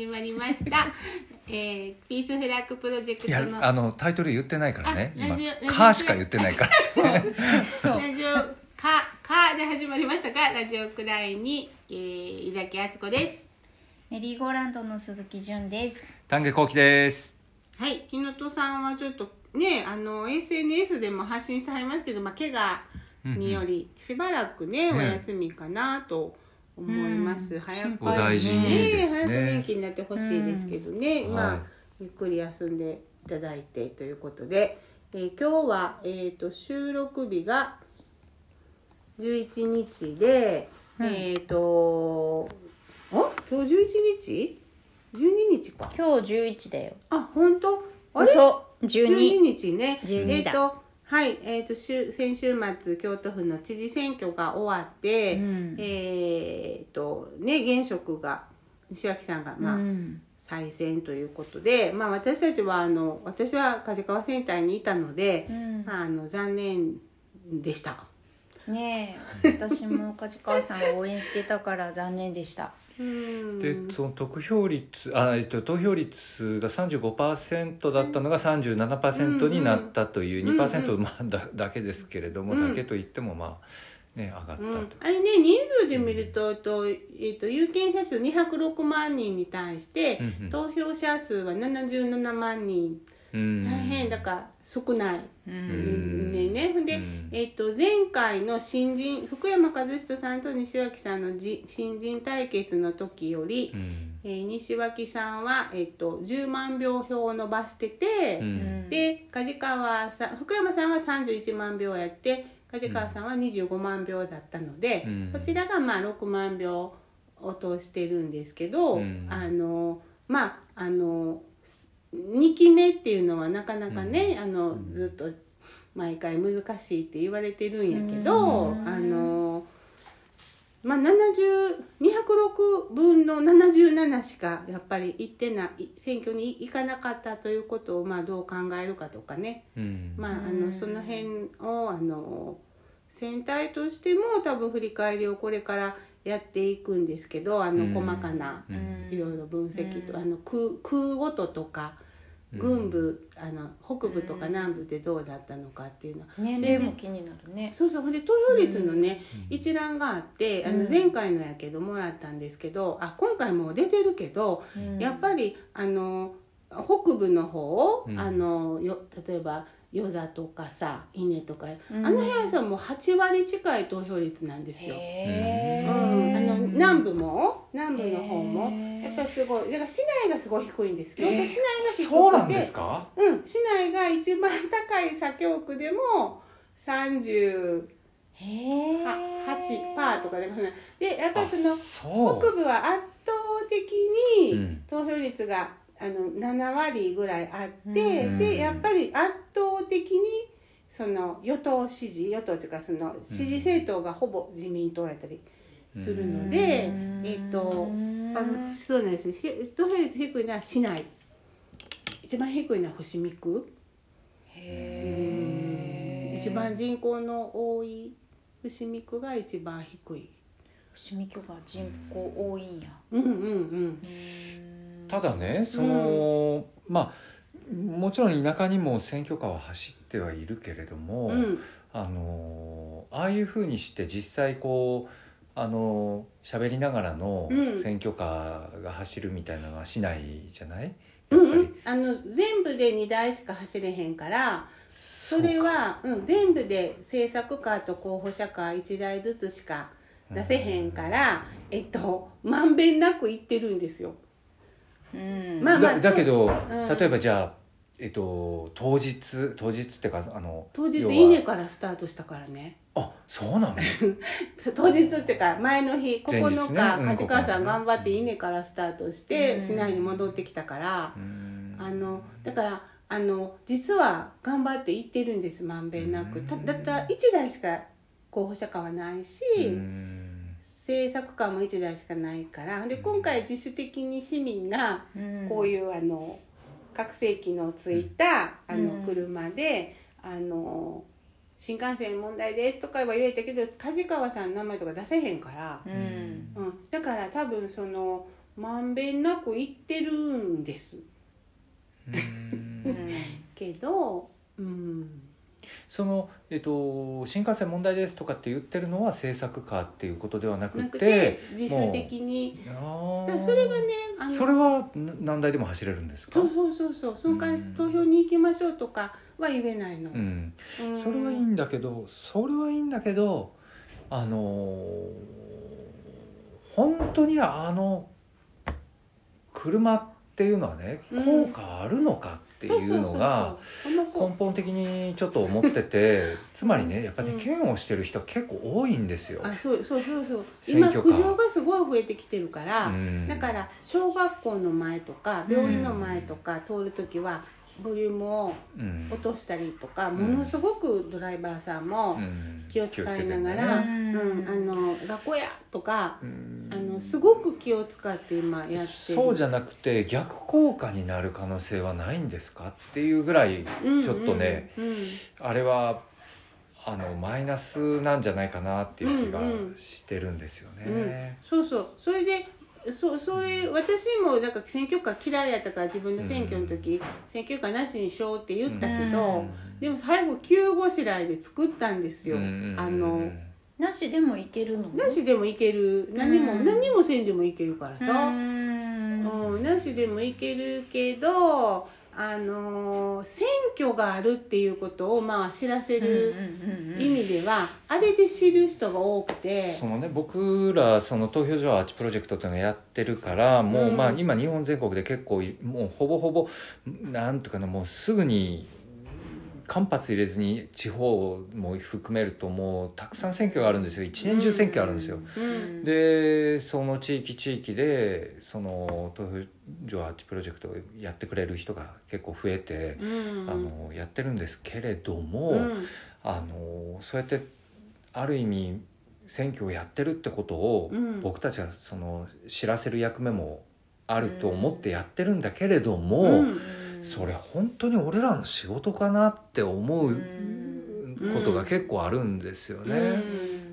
始まりました、えー、ピースフラッグプロジェクいやトのあのタイトル言ってないからね。ラジオラジオ「カー」しか言ってないから。そう。ラジオかかで始まりましたがラジオくらいに、えー、井崎敦子です。メリーゴーランドの鈴木純です。丹下幸喜です。はい木本さんはちょっとねあの SNS でも発信してはりますけど、まあ、怪我によりしばらくね、うんお休みかなと思います、うん。早くお大事にねです早く元ね気になってほしいですけどね、うんまあ、はい。ゆっくり休んでいただいてということで、えー今日は、えー、と収録日が11日で、うん。えっ、とあ今日11日 ?12 日か。今日11だよ。あ本当？あれ？嘘、12 12。日ね。12だ。えっ、とはいえっ、と週先週末京都府の知事選挙が終わって、うんえっ、とね現職が西脇さんがまあ、うん再選ということで、まあ私たちはあの私は梶川センターにいたので、うんまああの残念でした。ねえ、私も梶川さんを応援してたから残念でした。うん。でその得票率あ、えっと、投票率が35%だったのが37%になったといううんうん2%、まあ、だだけですけれども、うん。だけといってもまあね上がったと、うん、あれね人数で見ると,、とえー、と有権者数206万人に対して、投票者数は77万人。うん大変だから少ない。ねねほんで、うん。えっと前回の新人福山和人さんと西脇さんのじ新人対決の時より、うん。えー西脇さんは、えっと10万票票を伸ばしてて、うん。で梶川さん福山さんは31万票やって梶川さんは25万票だったので、うん。こちらがまあ6万票を通してるんですけど、うん。あのまああの2期目っていうのはなかなかね、あのうん。ずっと毎回難しいって言われてるんやけど、うん。あのまあ70206分の77しかやっぱり行ってない選挙に行かなかったということをまあどう考えるかとかね、うん。まあ、あうんのその辺をあの全体としても多分振り返りをこれからやっていくんですけどあのうん。細かなうん。いろいろ分析と、うん。あの空空ごととかうん。軍部、あの北部とか南部でどうだったのかっていうのは。年齢も気になるね。そうそうほんで投票率のね、うん。一覧があってあのうん。前回のやけどもらったんですけどあ今回もう出てるけど、やっぱり。りあの北部の方、うん。あのよ例えば与座とかさ稲とか、うんあの辺はさもう8割近い投票率なんですよ。へうえ。ん、あの南部も南部の方もやっぱりすごいだから市内がすごい低いんです京都市内が低くて、そうなんですか？うん、市内が一番高い左京区でも38へえ。パーとかででやっぱりあその北部は圧倒的にうん。投票率があの7割ぐらいあって、うん。でやっぱり圧倒的にその与党支持与党というかその支持政党がほぼ自民党やったりするので、うん。えっとあのそうなんですね。ひ投票率低いのは市内一番低いのは伏見区。一番人口の多い伏見区が一番低い。伏見区が人口多いんや。うんうん。うんただねその、まあもちろん田舎にも選挙カーは走ってはいるけれども、うん。あのああいうふうにして実際こうあの喋りながらのうん。選挙カーが走るみたいなのはしないじゃない、うんうやっぱり。ん、あの全部で2台しか走れへんからそそれはうん、全部で政策カーと候補者カー1台ずつしか出せへんから、えっとまんべんなくいってるんですよ。うん。まあだだけど、ん。例えばじゃあ、えっと、当日当日っていうかあの当日要は。稲からスタートしたからね。あそうなの？そ う当日っていうか前の日前日ね。9日、うん梶川さん9頑張って稲からスタートして、うん。市内に戻ってきたから、うん。あのだからあの実は頑張って行ってるんですまんべんなく、たうん。だったら1台しか候補者カーはないし、うん政策カーも1台しかないからで今回自主的に市民がうん。こういうあの拡声器のついたあのうん車であの新幹線問題ですとかは言えたけど梶川さんの名前とか出せへんから、うん。うん、だから多分そのまんべんなくいってるんです。けどうんその、えっと、新幹線問題ですとかって言ってるのは政策課っていうことではなくてて自主的に。それがねあのそれはな何台でも走れるんですか？そうそうそうそう。そのうん。投票に行きましょうとかは言えないの、うん、うん。それはいいんだけどそれはいいんだけどあのー本当にあの車っていうのはねうん。効果あるのかっていうのがそうそうそうそう。根本的にちょっと思ってて つまりねやっぱり嫌悪してる人は結構多いんですよ。あそうそうそうそう。選今苦情がすごい増えてきてるから、うん。だから小学校の前とか病院の前とか通る時はボリュームをうん落としたりとか、ん。ものすごくドライバーさんもうん。気を使いながら「気をつけてね。うんあの学校や!」とかうん。あのすごく気を使って今やってる。そうじゃなくて逆効果になる可能性はないんですか？っていうぐらいうんちょっとね、うんうん。あれはあのマイナスなんじゃないかなっていう気がうんうんしてるんですよね。そうそう。それでそそれ私もなんか選挙カー嫌いやったから自分の選挙の時、選挙カーなしにしようって言ったけど、でも最後急ごしらえで作ったんですよ、あのなしでもいけるの？なしでもいける。何も、うん。何もせんでもいけるからさ、うん。うん、なしでもいけるけどあのー選挙があるっていうことをまあ知らせる意味では、あれで知る人が多くて。そのね。僕らその投票所アーチプロジェクトっていうのをやってるからもう、うん。まあ今日本全国で結構いもうほぼほぼなんとかなもうすぐに間髪入れずに地方も含めるともうたくさん選挙があるんですよ。一年中選挙あるんですよ。うん。でその地域地域でその投票所アーチプロジェクトをやってくれる人が結構増えて、うん。あのやってるんですけれども、うん。あのそうやってある意味選挙をやってるってことを、うん。僕たちはその知らせる役目もあると思ってやってるんだけれども、うんそれ本当に俺らの仕事かなって思うことが結構あるんですよね。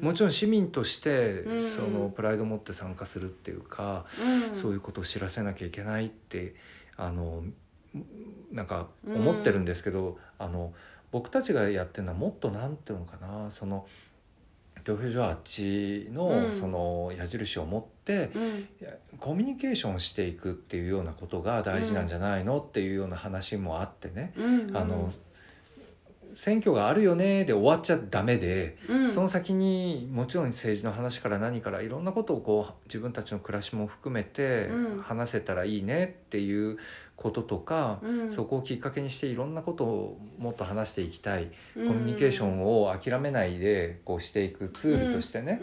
うん。もちろん市民としてうん。そのプライドを持って参加するっていうか、うん。そういうことを知らせなきゃいけないってあのなんか思ってるんですけど、あの僕たちがやってるのはもっとなんていうのかなその投票所あっちのうん。その矢印を持って、コミュニケーションしていくっていうようなことが大事なんじゃないの、っていうような話もあってね、うん。あの選挙があるよねで終わっちゃダメで。うん。その先にもちろん政治の話から何からいろんなことをこう自分たちの暮らしも含めてうん。話せたらいいねっていうこととか、うん。そこをきっかけにしていろんなことをもっと話していきたい、ココミュニケーションを諦めないでこうしていくツールとしてね、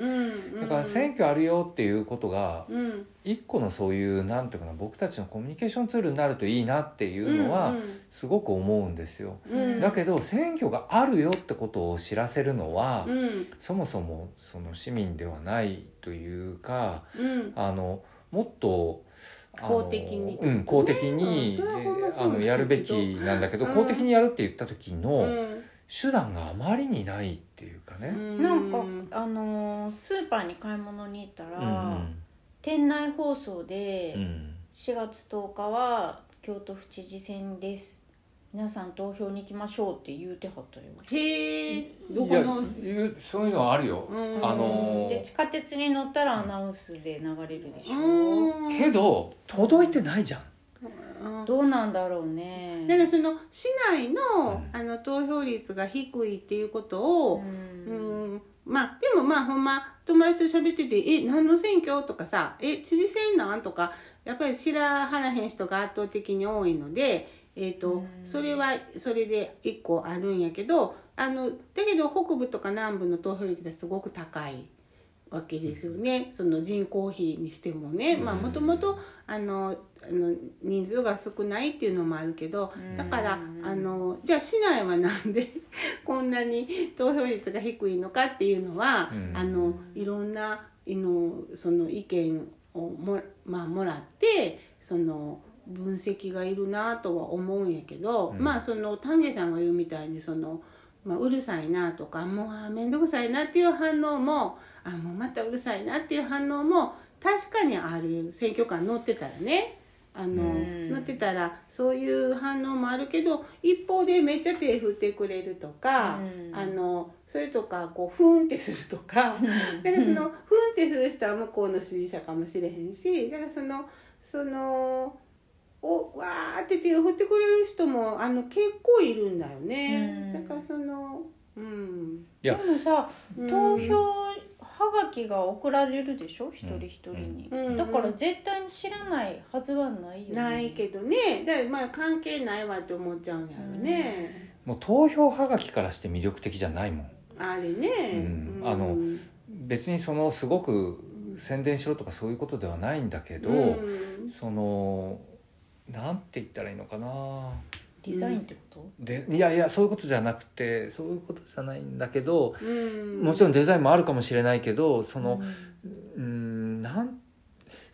だから選挙あるよっていうことがうん。一個のそういうなんていうかな僕たちのコミュニケーションツールになるといいなっていうのはすごく思うんですよ。うん。だけど選挙があるよってことを知らせるのは、うん。そもそもその市民ではないというかうん。あのもっと公的に。うん、公的に、あのやるべきなんだけど、うん。公的にやるって言った時うのん。手段があまりにないっていうかね。なんかあのースーパーに買い物に行ったら、うん店内放送でうん。うん4月10日は京都府知事選です皆さん投票に行きましょうって言うてはったよ。へえ。どいやこの？いうそういうのはあるよ。うん。あので地下鉄に乗ったらアナウンスで流れるでしょ、うん。けど届いてないじゃん。うん。どうなんだろうね。だからその市内の,、うん。あの投票率が低いっていうことを、うん。うん。まあでもまあほんま友達と喋ってて「え何の選挙?」とかさ「え知事選なん?」とかやっぱり知らはらへん人が圧倒的に多いので、えーとうん。それはそれで一個あるんやけどあのだけど北部とか南部の投票率がすごく高いわけですよね。その人口比にしてもね。まあもともとあのあの人数が少ないっていうのもあるけどだからうんあのじゃあ市内はなんで こんなに投票率が低いのかっていうのは、うん。あのいろんなあのその意見をも,、まあ、もらってその分析がいるなとは思うんやけど、うん。まあその丹下さんが言うみたいにその、まあ、うるさいなとかもうあ面倒くさいなっていう反応もあもうまたうるさいなっていう反応も確かにある選挙カー乗ってたらねあのうん。乗ってたらそういう反応もあるけど一方でめっちゃ手振ってくれるとか、うん。あのそれとかこうふんってするとか。だからそのふんってする人は向こうの支持者かもしれへんしだからそのそのおわーって手を振ってくれる人もあの結構いるんだよね、うん。だからそのうん。でもさうん。投票はがきが送られるでしょ？一人一人に、うん。だから絶対に知らないはずはないよね。ないけどね。だからまあ関係ないわって思っちゃうんやろね、もう投票はがきからして魅力的じゃないもん。あれね、うん。あの別にそのすごく宣伝しろとかそういうことではないんだけど、うん。そのなんて言ったらいいのかな。デザインってこと、でいやいやそういうことじゃなくてそういうことじゃないんだけどうん。もちろんデザインもあるかもしれないけどそのうん。うんなん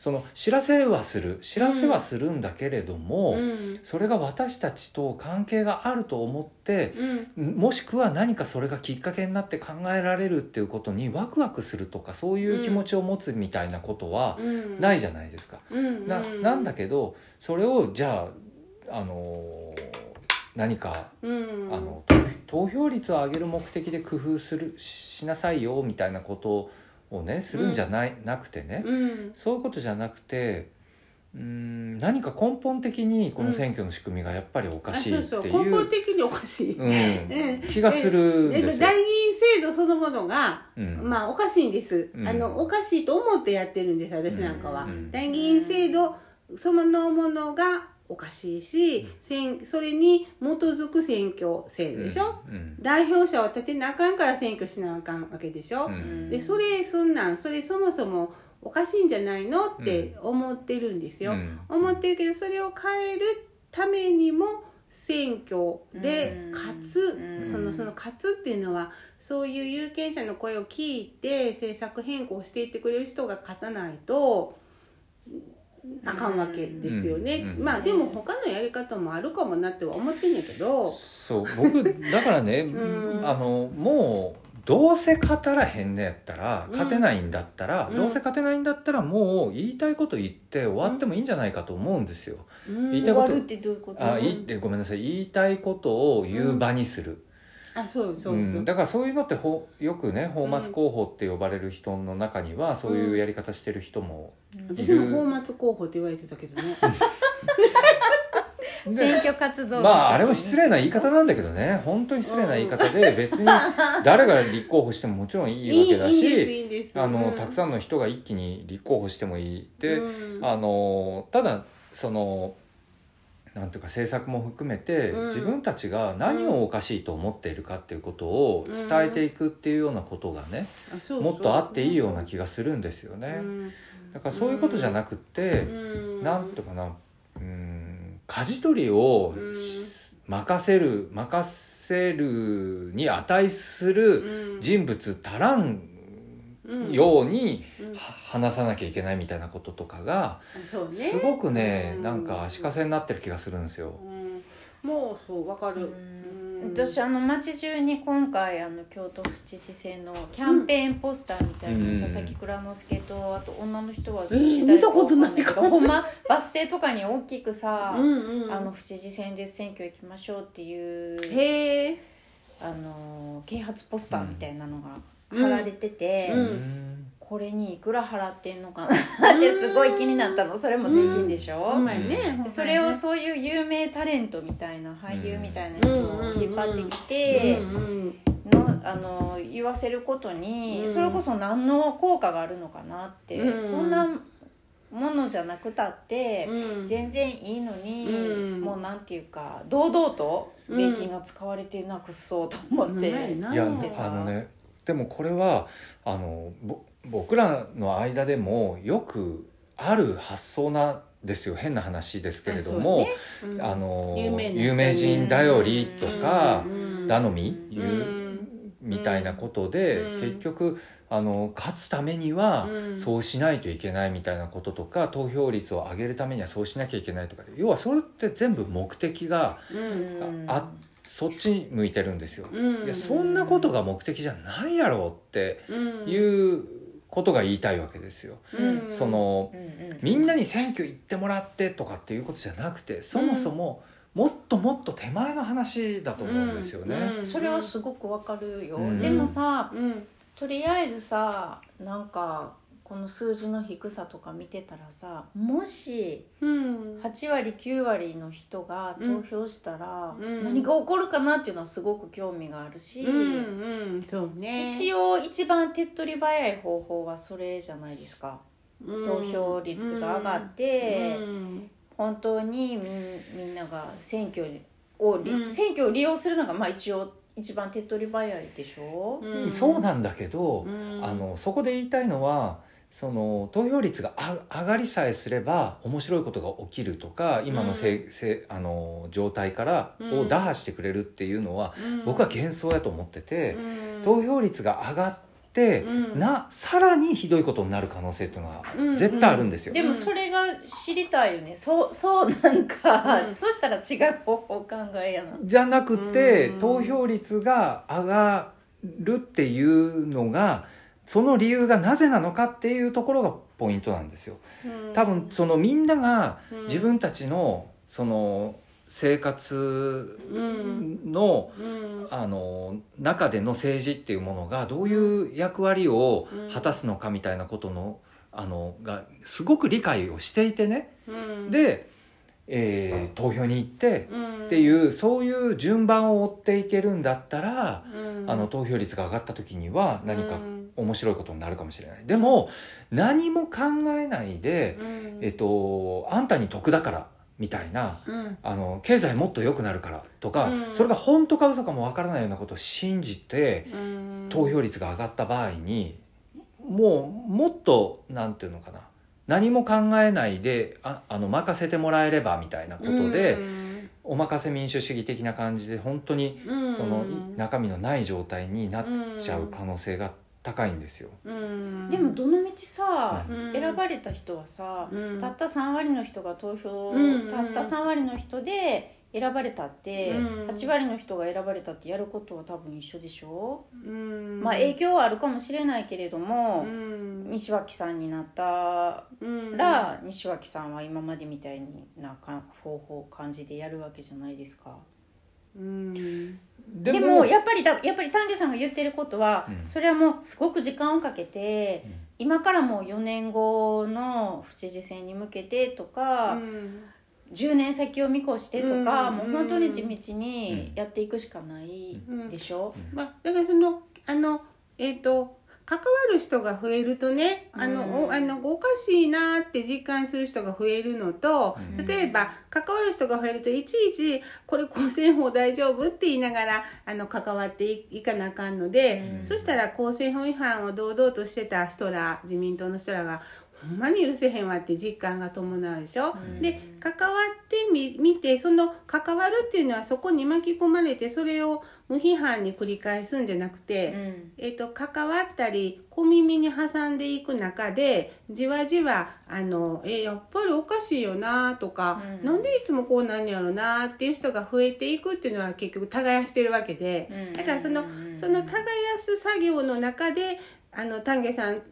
その知らせはする知らせはするんだけれども、うん。それが私たちと関係があると思ってうん。もしくは何かそれがきっかけになって考えられるっていうことにワクワクするとかそういう気持ちを持つみたいなことはうん。ないじゃないですか。うん。ななんだけどそれをじゃあ、あの何かうん。あの投票率を上げる目的で工夫するしなさいよみたいなことをねするんじゃない、なくてね。うん。そういうことじゃなくてうん何か根本的にこの選挙の仕組みがやっぱりおかしいっていそう根本的におかしい、うん。気がするんえですよ。代議員制度そのものが、うん。まあおかしいんです、うん。あのおかしいと思ってやってるんです私なんかは、うん。代議員制度そのものがおかしいし、選それに基づく選挙制度でしょ、うん。代表者を立てなあかんから選挙しなあかんわけでしょ、うん。でそれそんなんそれそもそもおかしいんじゃないのって思ってるんですよ、うん。思ってるけどそれを変えるためにも選挙で勝つ、うん。そのその勝つっていうのはそういう有権者の声を聞いて政策変更していってくれる人が勝たないとあかんわけですよね、うんうんまあでも他のやり方もあるかもなっては思ってんやけど、そう僕だからね、うん。あのもうどうせ勝たらへんねやったらうん。勝てないんだったら、うん。どうせ勝てないんだったらもう言いたいこと言って終わってもいいんじゃないかと思うんですよ。うん。言いたいこと終わるってどういうこと？あいいってごめんなさい。言いたいことを言う場にする、あそうそうそう、うん。だからそういうのってほよくね泡沫候補って呼ばれる人の中にはそういうやり方してる人も、私も泡沫候補って言われてたけどね。で選挙活動まああれも失礼な言い方なんだけどね。本当に失礼な言い方で別に誰が立候補してももちろんいいわけだし あのたくんさんの人が一気に立候補してもいい。で、うん。あのただそのなんていうか政策も含めて、うん。自分たちが何をおかしいと思っているかっていうことを伝えていくっていうようなことがね、うそうもっとあっていいような気がするんですよね。うん。だからそういうことじゃなくって、うん。なんとかなうん舵取りを任せる任せるに値するうん。人物足らんように話さなきゃいけないみたいなこととかがすごくねうん。なんか足かせになってる気がするんですよ。うん。もうそうわかる、私あの街中に今回あの京都府知事選のキャンペーンポスターみたいな、うん。佐々木蔵之介とあと女の人はえー私誰かわかんないけ見たことないかも。どほんまバス停とかに大きくさ、うんうん。あの府知事選で選挙行きましょうっていうあの啓発ポスターみたいなのがうん貼られてて、うん。これにいくら払ってんのかな？ってすごい気になったの。それも税金でしょ、うまいねでそれをそういう有名タレントみたいな俳優みたいな人を引っ張ってきてのあの言わせることにうん。それこそ何の効果があるのかなって、うん。そんなものじゃなくたってうん。全然いいのに、うん。もうなんていうか堂々と税金が使われてなくそうと思って、うん。な。いやあのねでもこれはあのぼ僕らの間でもよくある発想なんですよ。変な話ですけれどもあ,、うん。あの有名人。頼りとかうん。頼みうん。みたいなことでうん。結局あの勝つためにはうん。そうしないといけないみたいなこととか投票率を上げるためにはそうしなきゃいけないとか。で要はそれって全部目的がうん。あそっちに向いてるんですよ。うん。いやそんなことが目的じゃないやろってうん。いうことが言いたいわけですよ。うん。そのうんうんみんなに選挙行ってもらってとかっていうことじゃなくてそもそももっともっと手前の話だと思うんですよね。うん。それはすごくわかるよ、うん。でもさうん。とりあえずさなんかこの数字の低さとか見てたらさもしうん。8割9割の人が投票したらうん。何が起こるかなっていうのはすごく興味があるし、うんうん。そうね。一応一番手っ取り早い方法はそれじゃないですか。投票率が上がってうん。本当にみんみんなが選挙をり、うん。選挙を利用するのがまあ一応一番手っ取り早いでしょ、うん。そうなんだけど、うん。あのそこで言いたいのはその投票率があ上がりさえすれば面白いことが起きるとか今のせ、うんせあの状態からうん。を打破してくれるっていうのは、うん。僕は幻想やと思ってて、うん。投票率が上がって、うん。なさらにひどいことになる可能性っていうのはうん絶対あるんですよ。でもそれが知りたいよね。そうそうなんか、うん。そしたら違う方法考えやな。じゃなくて、うん。投票率が上がるっていうのがその理由がなぜなのかっていうところがポイントなんですよ。うん。多分そのみんながうん。自分たちのその生活のうん。あの中での政治っていうものがどういう役割を果たすのかみたいなことのあのがすごく理解をしていてね。うん。で、えー投票に行ってうん。っていうそういう順番を追っていけるんだったらうん。あの投票率が上がった時には何かうん面白いことになるかもしれない。でも何も考えないでうん。えっと、あんたに得だからみたいなうん。あの経済もっと良くなるからとか、うん。それが本当か嘘かもわからないようなことを信じてうん。投票率が上がった場合にもうもっとなんていうのかな何も考えないでああの任せてもらえればみたいなことで、お任せ民主主義的な感じで本当にうん。その中身のない状態になっちゃう可能性が高いんですよ。うん。でもどの道さ、うん。選ばれた人はさ、うん。たった3割の人が投票、うんたった3割の人で選ばれたって、うん。8割の人が選ばれたってやることは多分一緒でしょ、うん。まあ影響はあるかもしれないけれども、うん。西脇さんになったうん。ら、西脇さんは今までみたいなか方法感じでやるわけじゃないですか。うんででもやっぱりだやっぱり丹下さんが言ってることは、うん。それはもうすごく時間をかけて、うん。今からもう4年後の府知事選に向けてとか、うん。10年先を見越してとか、うん。もう本当に地道にやっていくしかないでしょ、まあ、だからそのあのえっ、と関わる人が増えるとねあの、うんおあのおかしいなって実感する人が増えるのと、うん例えば関わる人が増えるといちいち「これ公選法大丈夫?」って言いながらあの関わっていいかなあかんので、うんそしたら公選法違反を堂々としてた人ら自民党の人らがほんまに許せへんわって実感が伴うでしょ？うん。で関わってみ見てその関わるっていうのはそこに巻き込まれてそれを無批判に繰り返すんじゃなくて、うん。えっと関わったり小耳に挟んでいく中でじわじわあのえやっぱりおかしいよなとか、うん。なんでいつもこうなんやろなっていう人が増えていくっていうのは結局耕してるわけで、うん。だからそのうん。その耕す作業の中であの丹下さん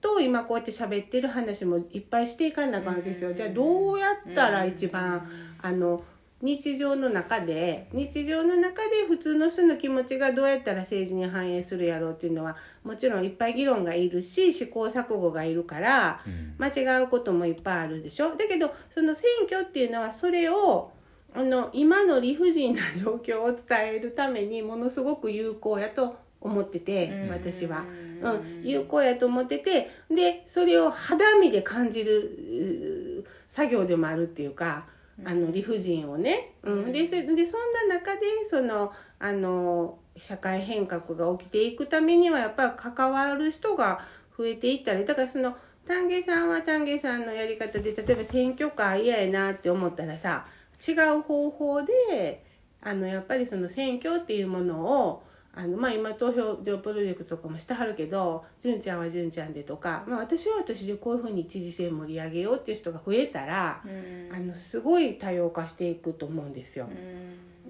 と今こうやって喋ってる話もいっぱいしていかなあかんですよ。うんじゃあどうやったら一番、あの日常の中で日常の中で普通の人の気持ちがどうやったら政治に反映するやろうっていうのはもちろんいっぱい議論がいるし試行錯誤がいるからうん。間違うこともいっぱいあるでしょ。だけどその選挙っていうのはそれをあの今の理不尽な状況を伝えるためにものすごく有効やと思ってて私は。うん、有効やと思っててでそれを肌身で感じるう作業でもあるっていうかあの理不尽をね、うん、でそでそんな中でそのあの社会変革が起きていくためにはやっぱり関わる人が増えていったりだからその丹下さんは丹下さんのやり方で例えば選挙カー嫌やなって思ったらさ違う方法であのやっぱりその選挙っていうものをあのまあ今投票所プロジェクトとかもしてはるけど純ちゃんは純ちゃんでとか、まあ、私は私でこういうふうに知事選盛り上げようっていう人が増えたらうんあのすごい多様化していくと思うんですよ。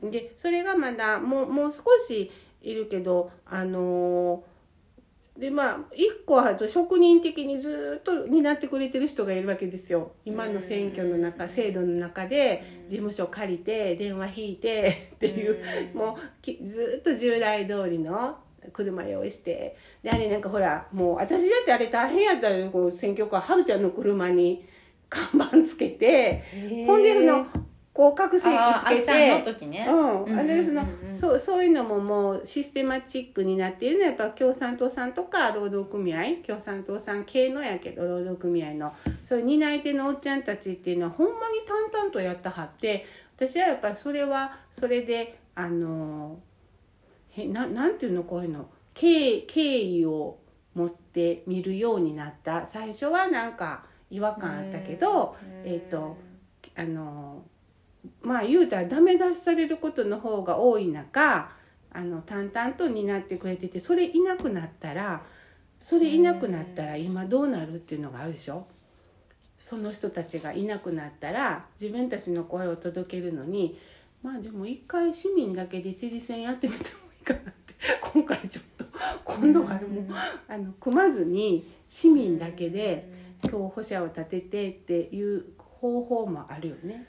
うんでそれがまだもうもう少しいるけどあのーでまあ一個は職人的にずっと担ってくれてる人がいるわけですよ。今の選挙の中制度の中で事務所借りて電話引いてっていうもうきずっと従来通りの車用意して。であれなんかほらもう私だってあれ大変やったよこう選挙カーはるちゃんの車に看板つけて。ほんでその広角線つけあーあっちゃんのて。時ねうん、あれその、うんうんうんそうそういうのももうシステマチックになっているのはやっぱ共産党さんとか労働組合共産党さん系のやけど労働組合のそういう担い手のおっちゃんたちっていうのはほんまに淡々とやったはって私はやっぱりそれはそれであのへななんていうのこういうの敬敬意を持って見るようになった最初はなんか違和感あったけど、えっとあのまあ言うたらダメ出しされることの方が多い中あの淡々と担ってくれててそれいなくなったらそれいなくなったら今どうなるっていうのがあるでしょ？その人たちがいなくなったら自分たちの声を届けるのにまあでも一回市民だけで知事選やってみてもいいかなって 今回ちょっと今度はもうあの組まずに市民だけで候補者を立ててっていう方法もあるよね。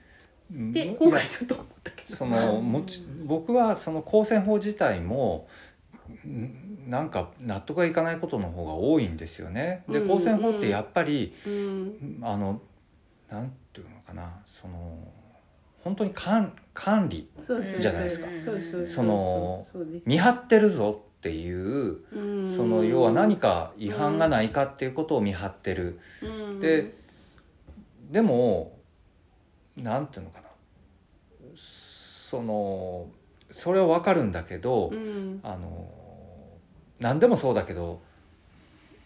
でうん。今回ちょっと思ったけど。そのもち僕はその公選法自体もんなんか納得がいかないことの方が多いんですよね。でうん公選法ってやっぱり、うん。あのなんていうのかな。その本当に管管理じゃないですか。その見張ってるぞっていううん。その要は何か違反がないかっていうことを見張ってる。うん。ででもなんていうのかな。そのそれはわかるんだけど、うん。あの何でもそうだけど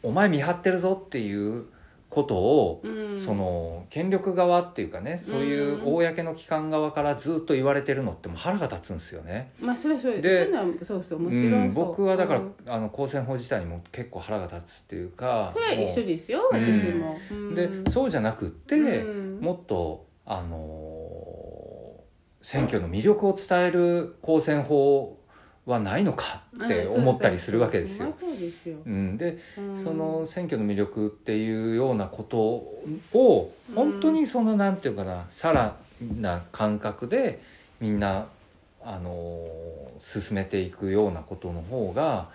お前見張ってるぞっていうことを、うん。その権力側っていうかねそういう公の機関側からずっと言われてるのってもう腹が立つんですよね。まあそれはそれでそうそうもちろんそう、僕はだから、うん。あの公選法自体にも結構腹が立つっていうかそれは一緒もですよう。ん私も、でそうじゃなくって、うん。もっとあの選挙の魅力を伝える公選法はないのかって思ったりするわけですよ。うん、でうん。その選挙の魅力っていうようなことを本当にそのなんていうかなさらな感覚でみんなあの進めていくようなことの方が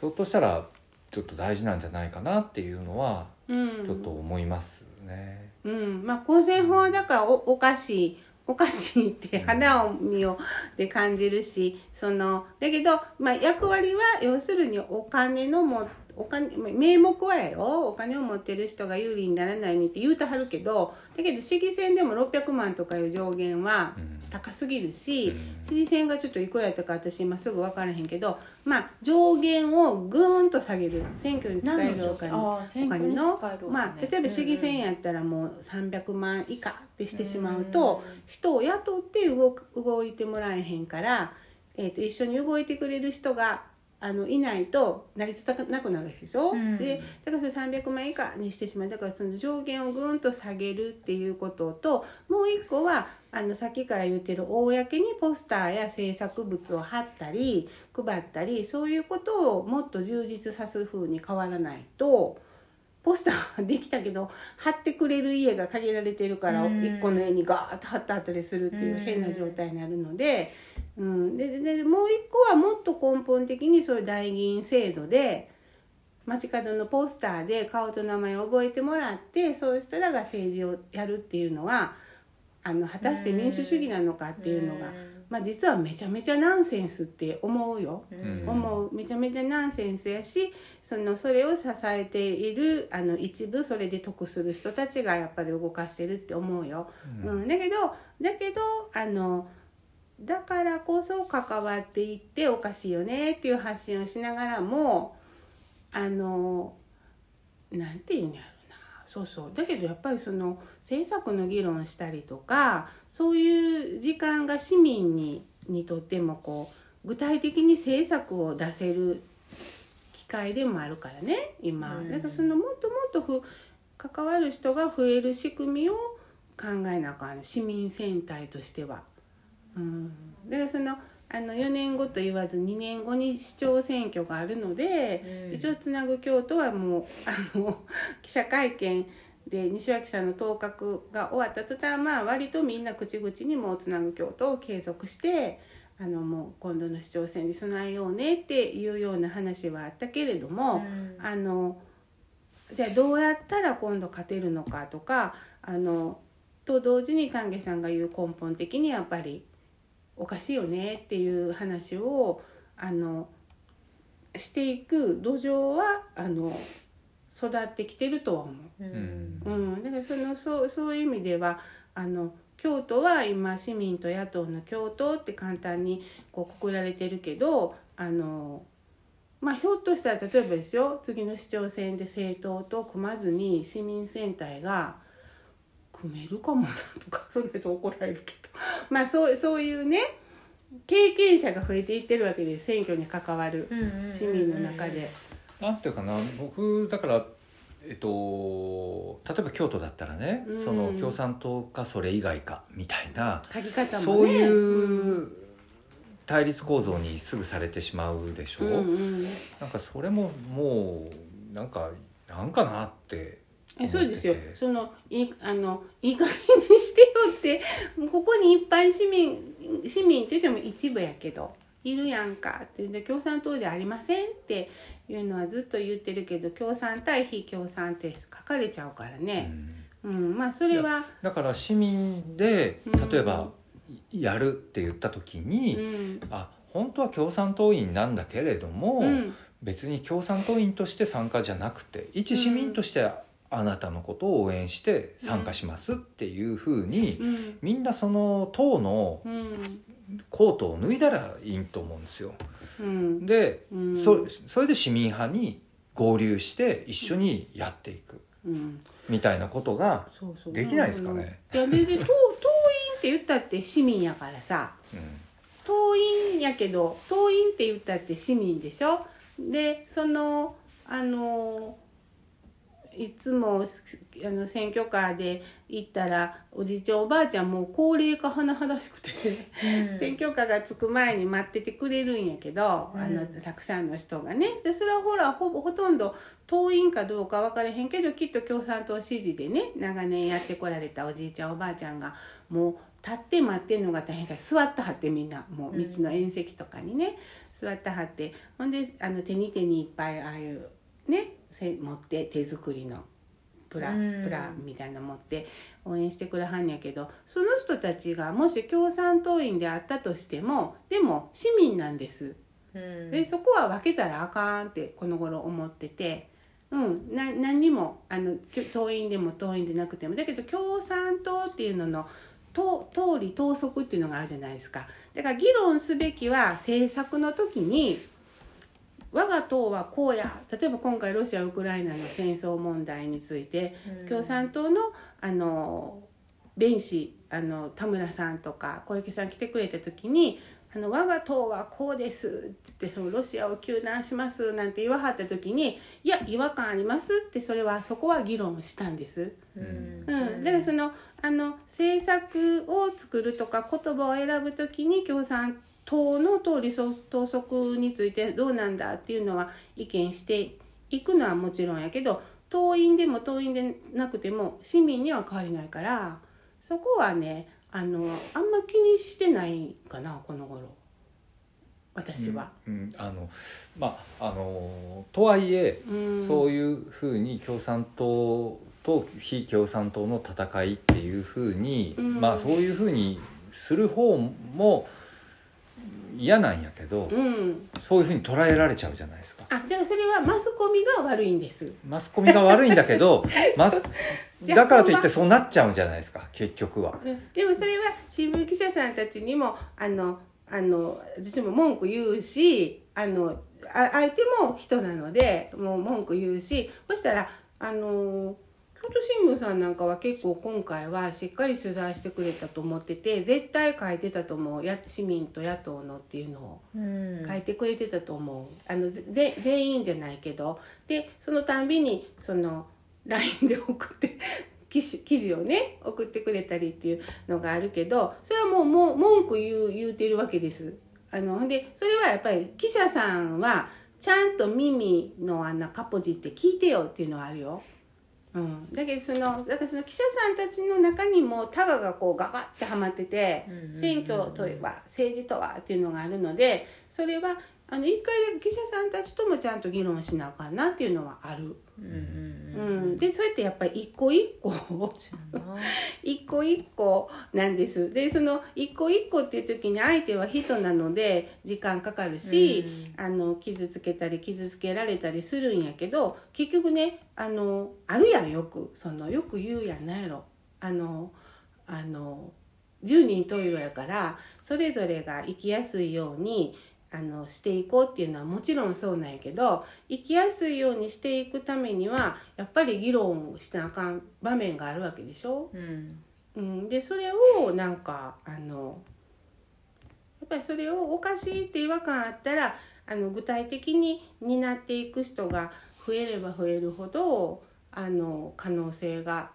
ひょっとしたらちょっと大事なんじゃないかなっていうのはうん、ちょっと思いますね。うん、まあ公選法はだからおおかしい。おかしいって肌を見よで感じるしそのだけど、まあ、役割は要するにお金のもお金名目はやよ。お金を持ってる人が有利にならないにって言うてはるけどだけど市議選でも600万とかいう上限はうん。高すぎるし、うん。知事選がちょっといくらやったか私今すぐ分からへんけどまあ上限をぐーんと下げる。選挙に使えるお金。お金まあ、例えば市議選やったらもう300万以下ってしてしまうと、人を雇って動く動いてもらえへんから、えー、と一緒に動いてくれる人があのいないと成り立たなくなるでしょ、うん。でだからそれ300万以下にしてしまうだからその上限をぐんと下げるっていうことともう一個はあのさっきから言ってる公にポスターや制作物を貼ったり配ったりそういうことをもっと充実さす風に変わらないと。ポスターはできたけど貼ってくれる家が限られてるからうん。1個の絵にガーッと貼ってあったりするっていう変な状態になるので,、うん、でででもう1個はもっと根本的にそういう代議員制度で街角のポスターで顔と名前を覚えてもらってそういう人らが政治をやるっていうのはあの果たして民主主義なのかっていうのが、まあ、実はめちゃめちゃナンセンスって思うよ。うん。思う。めちゃめちゃナンセンスやしそのそれを支えているあの一部それで得する人たちがやっぱり動かしてるって思うよ。うん。だけどだけどあのだからこそ関わっていっておかしいよねっていう発信をしながらもあのなんていうんやろな。そうそう。だけどやっぱりその政策の議論したりとかそういう時間が市民ににとってもこう具体的に政策を出せる機会でもあるからね今、うん。だからそのもっともっとふ関わる人が増える仕組みを考えなあかん市民戦隊としては。うん、だからそのあの4年後と言わず2年後に市長選挙があるので、うん。一応つなぐ京都はもうあの記者会見で西脇さんの当確が終わった途端まあ割とみんな口々にもうつなぐ京都を継続してあのもう今度の市長選に備えようねっていうような話はあったけれども、うん。あのじゃあどうやったら今度勝てるのかとかあのと同時に丹下さんが言う根本的にやっぱりおかしいよねっていう話をあのしていく土壌はあの育ってきてるとは思う。ううんうん、だからそのそうそういう意味ではあの京都は今市民と野党の共闘って簡単にこうくくられてるけどあのまあひょっとしたら例えばですよ次の市長選で政党と組まずに市民戦隊が組めるかもなとかそれと怒られるけど。まあそうそういうね経験者が増えていってるわけです選挙に関わる市民の中で。なんていうかな僕だからえっと例えば京都だったらね、うん。その共産党かそれ以外かみたいな、ね。そういう対立構造にすぐされてしまうでしょ、うんうん。なんかそれももうなんかなんかなってえそうですよ。そのいいあのいい加減にしてよって ここにいっぱい市民市民って言っても一部やけどいるやんかってで共産党ではありませんっていうのはずっと言ってるけど共産対非共産って書かれちゃうからうね、ん。うんまあそれは、だから市民で例えばやるって言った時うに、ん。あ本当は共産党員なんだけれども、うん。別に共産党員として参加じゃなくて一市民としてあなたのことを応援して参加しますっていうふうに、うん。みんなその党のうん。コートを脱いだらいいと思うんですよ。うん。で、うん。そそれで市民派に合流して一緒にやっていくうん。みたいなことが、できないですかね。いや全然党党員って言ったって市民やからさ。うん。党員やけど党員って言ったって市民でしょ。でそのあのいつもあの選挙カーで行ったらおじいちゃんおばあちゃんもう高齢化甚だしくて、選挙カーが着く前に待っててくれるんやけど、うん。あのたくさんの人がね。でそれはほらほぼほとんど党員かどうか分からへんけどきっと共産党支持でね長年やってこられたおじいちゃんおばあちゃんがもう立って待ってんのが大変から座ってはってみんな。もう道の縁石とかにね、座ってはって。ほんであの手に手にいっぱいああいうねせ持って手作りのプラうん。プラみたいなの持って応援してくれはんやけどその人たちがもし共産党員であったとしてもでも市民なんです。うん。でそこは分けたらあかんってこの頃思ってて、うん、な何にもあのき党員でも党員でなくてもだけど共産党っていうのの党党理党則っていうのがあるじゃないですか。だから議論すべきは政策の時に我が党はこうや。例えば今回ロシア・ウクライナの戦争問題について共産党のあの弁士あの田村さんとか小池さん来てくれた時に「あの我が党はこうです」っつってその「ロシアを糾弾します」なんて言わはった時に「いや違和感あります」ってそれはそこは議論したんです。うん。うん、だからそのあの政策を作るとか言葉を選ぶときに共産党の党理想党則についてどうなんだっていうのは意見していくのはもちろんやけど党員でも党員でなくても市民には変わりないからそこはねあのあんま気にしてないかなこの頃私は。うんうんあのまああのとはいえ、うんそういうふうに共産党と非共産党の戦いっていうふうに、うんまあそういうふうにする方も嫌なんやけど、うん、そういうふうに捉えられちゃうじゃないですか。あだからそれはマスコミが悪いんです。マスコミが悪いんだけど マスだからといってそうなっちゃうんじゃないですか結局は。うんでもそれは新聞記者さんたちにもあのあの私も文句言うしあのあ相手も人なのでもう文句言うしそしたらあの京都新聞さんなんかは結構今回はしっかり取材してくれたと思ってて絶対書いてたと思う。や市民と野党のっていうのを。うん。書いてくれてたと思う。あのぜ全員じゃないけど。でそのたんびにその LINE で送って 記事記事をね送ってくれたりっていうのがあるけどそれはもうもう文句言う言うてるわけです。あのでそれはやっぱり記者さんはちゃんと耳のあんなカポジって聞いてよっていうのはあるよ。うん、だけどそのだからその記者さんたちの中にもタガがこうガガッてはまってて選挙とは政治とはっていうのがあるのでそれはあの一回記者さんたちともちゃんと議論しなあかんなっていうのはある。うんうんううん。ん、でそうやってやっぱり一個一個 一個一個なんです。でその一個一個っていう時に相手は人なので時間かかるし、あの傷つけたり傷つけられたりするんやけど結局ねあのあるやんよく。そのよく言うやんなんやろ。あのあの十人十色やからそれぞれが生きやすいようにあのしていこうっていうのはもちろんそうなんやけど生きやすいようにしていくためにはやっぱり議論をしてなあかん場面があるわけでしょ？うん。うん、でそれをなんかあのやっぱりそれをおかしいって違和感あったらあの具体的に担っていく人が増えれば増えるほどあの可能性が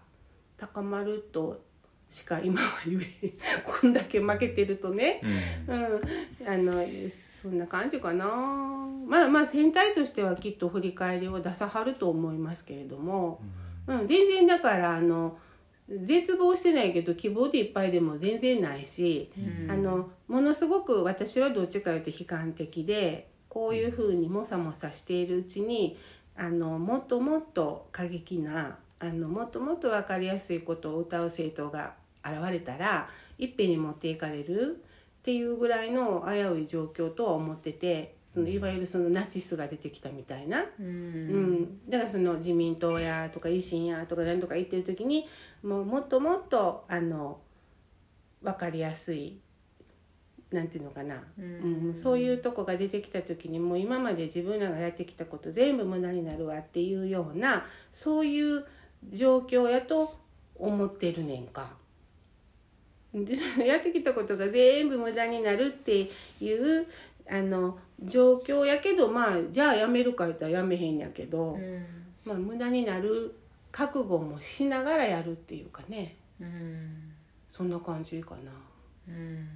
高まるとしか今は言えこんだけ負けてるとね。うん。うん、あのそんな感じかな。まあまあ全体としてはきっと振り返りを出さはると思いますけれども。うん、全然だからあの絶望してないけど希望でいっぱいでも全然ないし、うん。あのものすごく私はどっちかというと悲観的でこういうふうにもさもさしているうちにあのもっともっと過激なあのもっともっと分かりやすいことを歌う政党が現れたらいっぺんに持っていかれるっていうぐらいの危うい状況とは思っててそのいわゆるそのナチスが出てきたみたいな。ううん。ん、だからその自民党やとか維新やとか何とか言ってる時にもうもっともっとあの分かりやすいなんていうのかな、ううんん。そういうとこが出てきた時にもう今まで自分らがやってきたこと全部無駄になるわっていうようなそういう状況やと思ってるねんか。で やってきたことが全部無駄になるっていうあの状況やけどまあじゃあやめるか言ったらやめへんやけど、うん。まあ無駄になる覚悟もしながらやるっていうかね。うん。そんな感じかな。うん。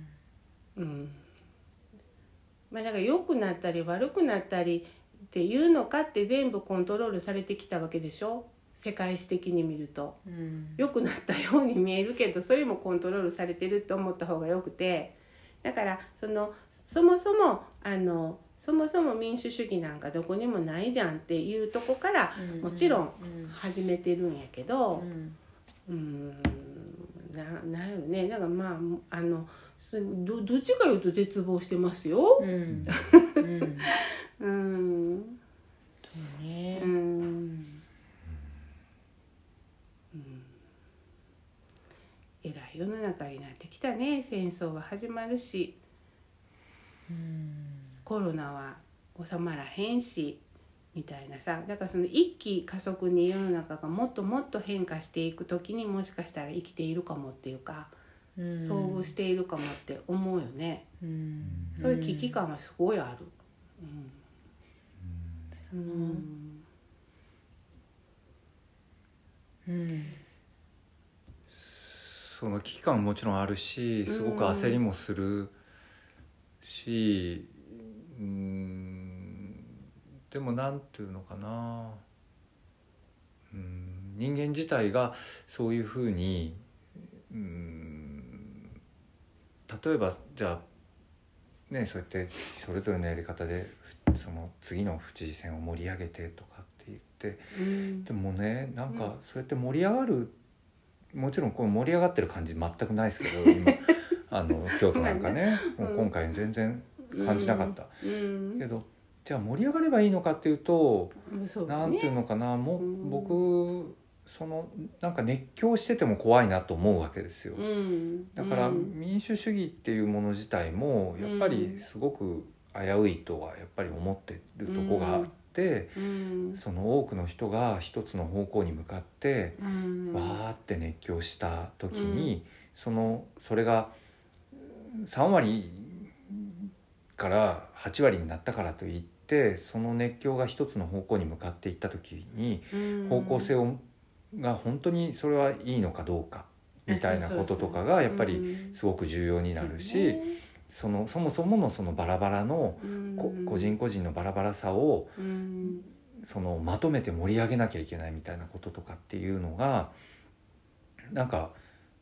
うん。まあだから良くなったり悪くなったりっていうのかって全部コントロールされてきたわけでしょ世界史的に見ると。うん。良くなったように見えるけどそれもコントロールされてるって思った方がよくて。だからそのそもそもあのそもそも民主主義なんかどこにもないじゃんっていうとこからもちろん始めてるんやけどうん。うーん。ななんやろね。だからまああのそどどっちかいうと絶望してますよ。うん。うん。うん。そうね。うんうんえらい世の中になってきたね。戦争は始まるし。うん。コロナは収まらへんし。みたいなさ。だからその一気加速に世の中がもっともっと変化していく時にもしかしたら生きているかもっていうか。うん。遭遇しているかもって思うよね。うん。そういう危機感はすごいある。うん。ううんん。うんその危機感ももちろんあるしすごく焦りもするしうん。でもなんていうのかな。うん。人間自体がそういうふうにうん。例えばじゃあねそうやってそれぞれのやり方でその次の府知事選を盛り上げてとかって言ってうん。でもねなんうん。かそうやって盛り上がるもちろんこの盛り上がってる感じ全くないですけど 今あの京都なんかね、うんもう今回全然感じなかった、うん。けどじゃあ盛り上がればいいのかっていうとうんそうだなんていうねのかなもう僕そのなんか熱狂してても怖いなと思うわけですよ。うん。だからうん。民主主義っていうもの自体もやっぱりすごく危ういとはやっぱり思ってるとこがうん。その多くの人が一つの方向に向かってうん。わーって熱狂した時に、そのそれが3割から8割になったからといってその熱狂が一つの方向に向かっていった時にうん。方向性をが本当にそれはいいのかどうかみたいなこととかがやっぱりうん。すごく重要になるし、そのそもそものそのバラバラの個人個人のバラバラさをうん。そのまとめて盛り上げなきゃいけないみたいなこととかっていうのがなんか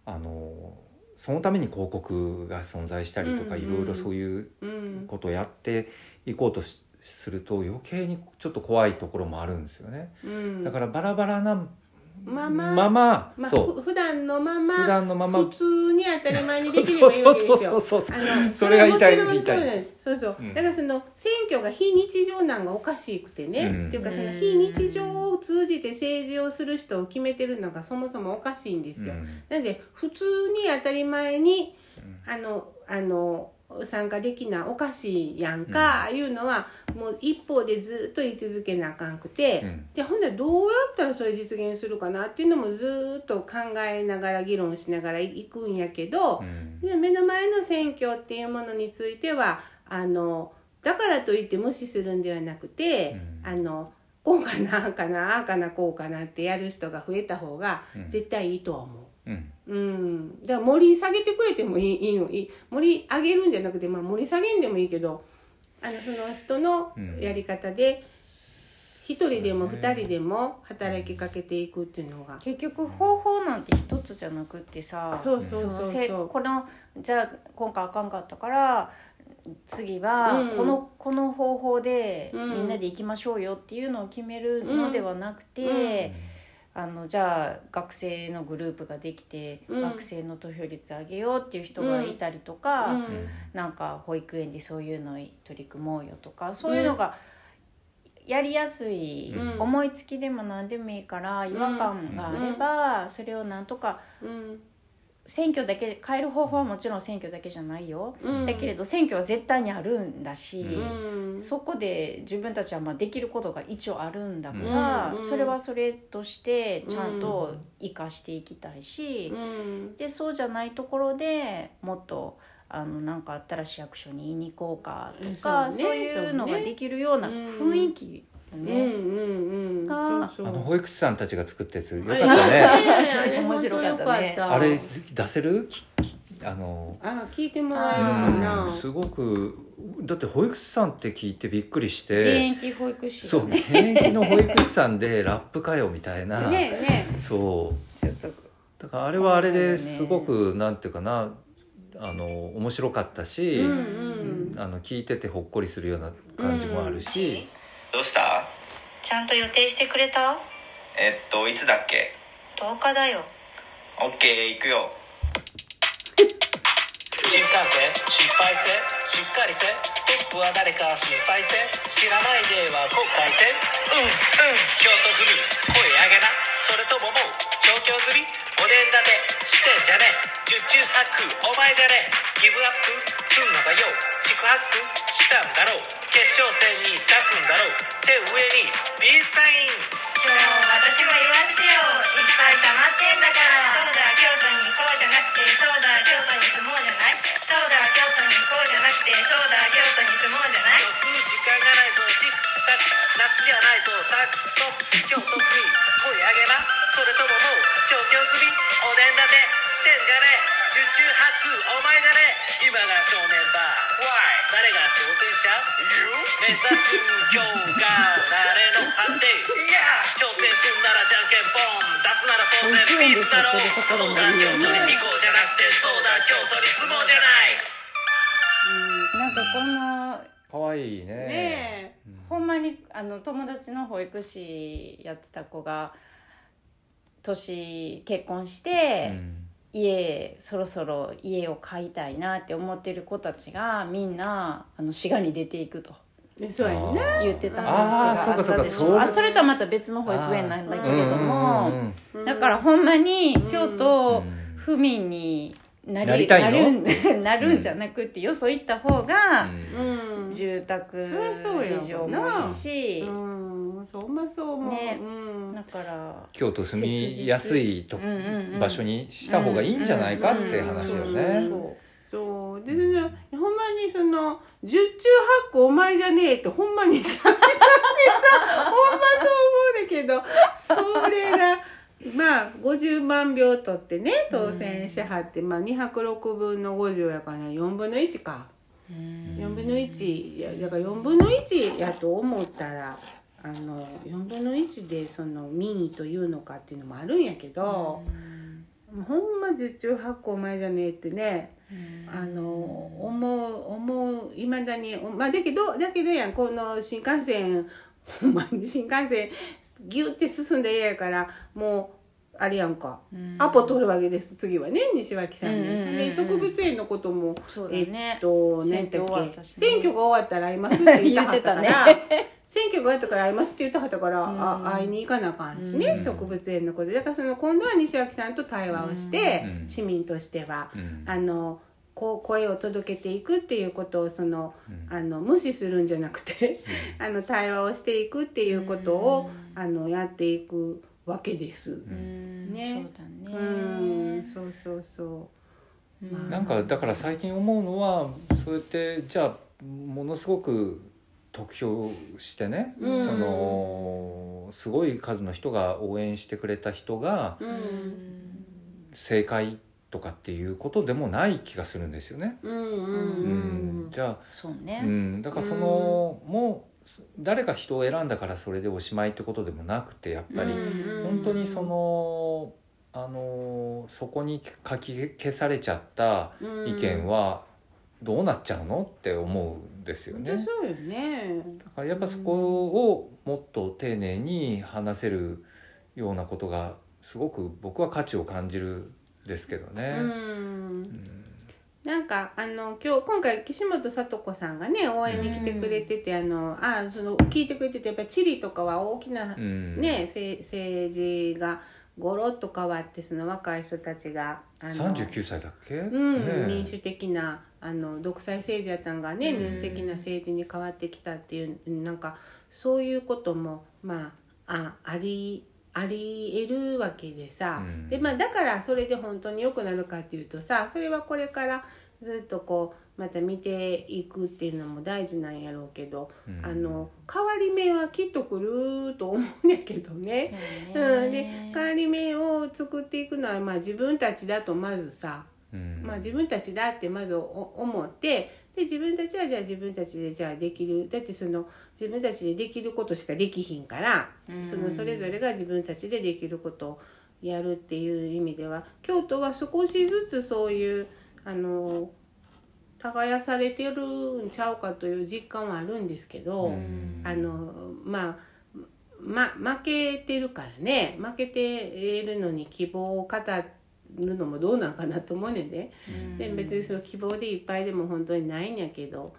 あのそのために広告が存在したりとか、うんいろいろそういううんことをやっていこうとしすると余計にちょっと怖いところもあるんですよね。うん。だからバラバラなまままままあ、そうふ普段のまま普段のまま普通に当たり前にできればいいわけですよ。そうそうそうそうあのそれが言いたい言いたいそうそう、うんだからその選挙が非日常なんがおかしくてね、うんっていうかその非日常を通じて政治をする人を決めてるのがそもそもおかしいんですよ。うんなんで普通に当たり前にうんあのあの参加できなおかしいやんか、いうのはもう一方でずっと言い続けなあかんくて、うん。でほんでどうやったらそれ実現するかなっていうのもずっと考えながら議論しながらいくんやけどう、ん。で目の前の選挙っていうものについてはあのだからといって無視するんではなくて、うん。あのこうかなああかなああかなこうかなってやる人が増えた方がうん。絶対いいとは思う。うん。うん、だから盛り下げてくれてもいいいいの。いい。盛り上げるんじゃなくて、まあ、盛り下げんでもいいけどあのその人のやり方で一人でも二人でも働きかけていくっていうのが。結局方法なんて一つじゃなくってさそうそうそそう。そうこのじゃあ今回あかんかったから次はうん。この,、この方法でうん。みんなで行きましょうよっていうのを決めるのではなくて、うんあのじゃあ学生のグループができて、うん。学生の投票率上げようっていう人がいたりとか、うん。なんか保育園でそういうのに取り組もうよとかそういうのがやりやすい、うん。思いつきでも何でもいいから違和感があれば、それをなんとかうん選挙だけ変える方法はもちろん選挙だけじゃないよ、うん。だけれど選挙は絶対にあるんだし、うん。そこで自分たちはまあできることが一応あるんだから、うん。それはそれとしてちゃんと生かしていきたいし、うん。でそうじゃないところでもっとあのなんかあったら市役所に言いに行こうかとかそうね。そういうのができるような雰囲気ね。うんうんうん。あの保育士さんたちが作ったやつよかっいたね。面白かったね。あれ出せる？あのあ聞いてもらえるかな。うんすごくだって保育士さんって聞いてびっくりし現て役保育士。そう現役の保育士さんでラップかよみたいな、ねえねそう。ちょっと。だからあれはあれですごくなんていうかなあの面白かったえし、うんうん。あの聞いててほっこりするような感じもあるし、どうした？ちゃんと予定してくれた？えっといつだっけ？10日だよ。オッケー行くよ。新幹線？失敗せ？しっかりせ？トップは誰か心配せ？知らないでは後悔せ？うんうん。京都組。声上げな。それとももう上京済みおでん立てしてんじゃね。十中八九お前じゃね。ギブアップすんのかよ四苦八苦したんだろう。決勝戦に立つんだろう。手上にビーサイン。今日私も言わせてよ。いっぱい溜まってんだから。そうだ京都に行こうじゃなくてそうだ京都に住もうじゃない。そうだ京都に行こうじゃなくてそうだ京都に住もうじゃない。時間がないぞ。チッタク夏じゃないぞ。タクト京都組声上げなそれとももう上京済みおでん立てしてんじゃねえ。十中八九お前じゃねえ。今が正念場。Why? 誰が挑戦者 You? 目指す今日が誰の判定？いや挑戦すんならじゃんけんぽん出すなら当然ピースだろうそうだ京都に行こうじゃなくてそうだ京都に住もうじゃない。なんかこのかわいいねねうん。ほんまにあの友達の保育士やってた子が年結婚して、うん。家そろそろ家を買いたいなって思ってる子たちがみんなあの滋賀に出ていくと。えそうやね。言ってた話があったでしそうかそうかょあそれとはまた別の保育園なんだけれども、うんうんだからほんまにうん京うん。都府民になりなりたいの？なるん なるんじゃなくてよそ行った方が住宅事情もいいし、うん。そうほんまそう思う、ね。うん。だから京都住みやすいとうん場所にした方がいいんじゃないかって話ようんね。そう。でそのほんまにその十中八九お前じゃねえってほんまにささほんまそう思うだけどそれがまあ50万票取ってね当選しはって、まあ206分の50やから4分の1か4分の1やだから4分の1やと思ったらあの4分の1でその民意というのかっていうのもあるんやけど、もうほんま受注発行前じゃねえってねあの思う思ういまだにまあだけどだけどやんこの新幹線ほんまに新幹線ギュって進んで嫌やからもうあれやんか、アポ取るわけです。次はね西脇さんに。うんうんうんうん。で植物園のこともそうだえっね、と何だっけ。選挙が終わったら会いますって言ってはったから言って 選挙が終わったから会いますって言ってはったから、うん。あ会いに行かなあかんしね、うん。植物園のことで。だからその今度は西脇さんと対話をして、うん。市民としては、うん。あのこう声を届けていくっていうことをそのうん。あの無視するんじゃなくて あの対話をしていくっていうことを、あのやっていくわけです。うん。ね。そうだうねん、そうそうそう。まあ。なんかだから最近思うのはそうやってじゃあものすごく得票してね、うん。そのすごい数の人が応援してくれた人がうん。正解とかっていうことでもない気がするんですよね。うんうんううん。ん、じゃあ、そうね、うん、だからその、もう誰が人を選んだからそれでおしまいってことでもなくてやっぱりうん本当にそのあのそこに書き消されちゃった意見はどうなっちゃうのって思うんですよ本ね。よね。だからやっぱそこをもっと丁寧に話せるようなことがすごく僕は価値を感じるんですけどうね。ん。うんなんかあの今日今回岸本聡子さんがね応援に来てくれてて、あのあその聞いてくれててやっぱりチリとかは大きな、うん。ねせ政治がゴロッと変わってその若い人たちがあの39歳だっけ、うんねえ。民主的なあの独裁政治やったんがねうん。民主的な政治に変わってきたっていうなんかそういうこともまああありあり得るわけでさ、うん。でまあ、だからそれで本当に良くなるかっていうとさそれはこれからずっとこうまた見ていくっていうのも大事なんやろうけど、うん。あの変わり目はきっと来ると思うんやけどね。うん、で変わり目を作っていくのは、まあ、自分たちだとまずさ、うん。まあ、自分たちだってまずお思ってで自分たちはじゃあ自分たちでじゃあできる。だってその自分たちでできることしかできひんから、そのそれぞれが自分たちでできることをやるっていう意味では京都は少しずつそういうあの耕されてるんちゃうかという実感はあるんですけど。うん。あのまあま負けてるからね。負けているのに希望を語るのもどうなんかなと思うねんで,、で別にその希望でいっぱいでも本当にないんやけど。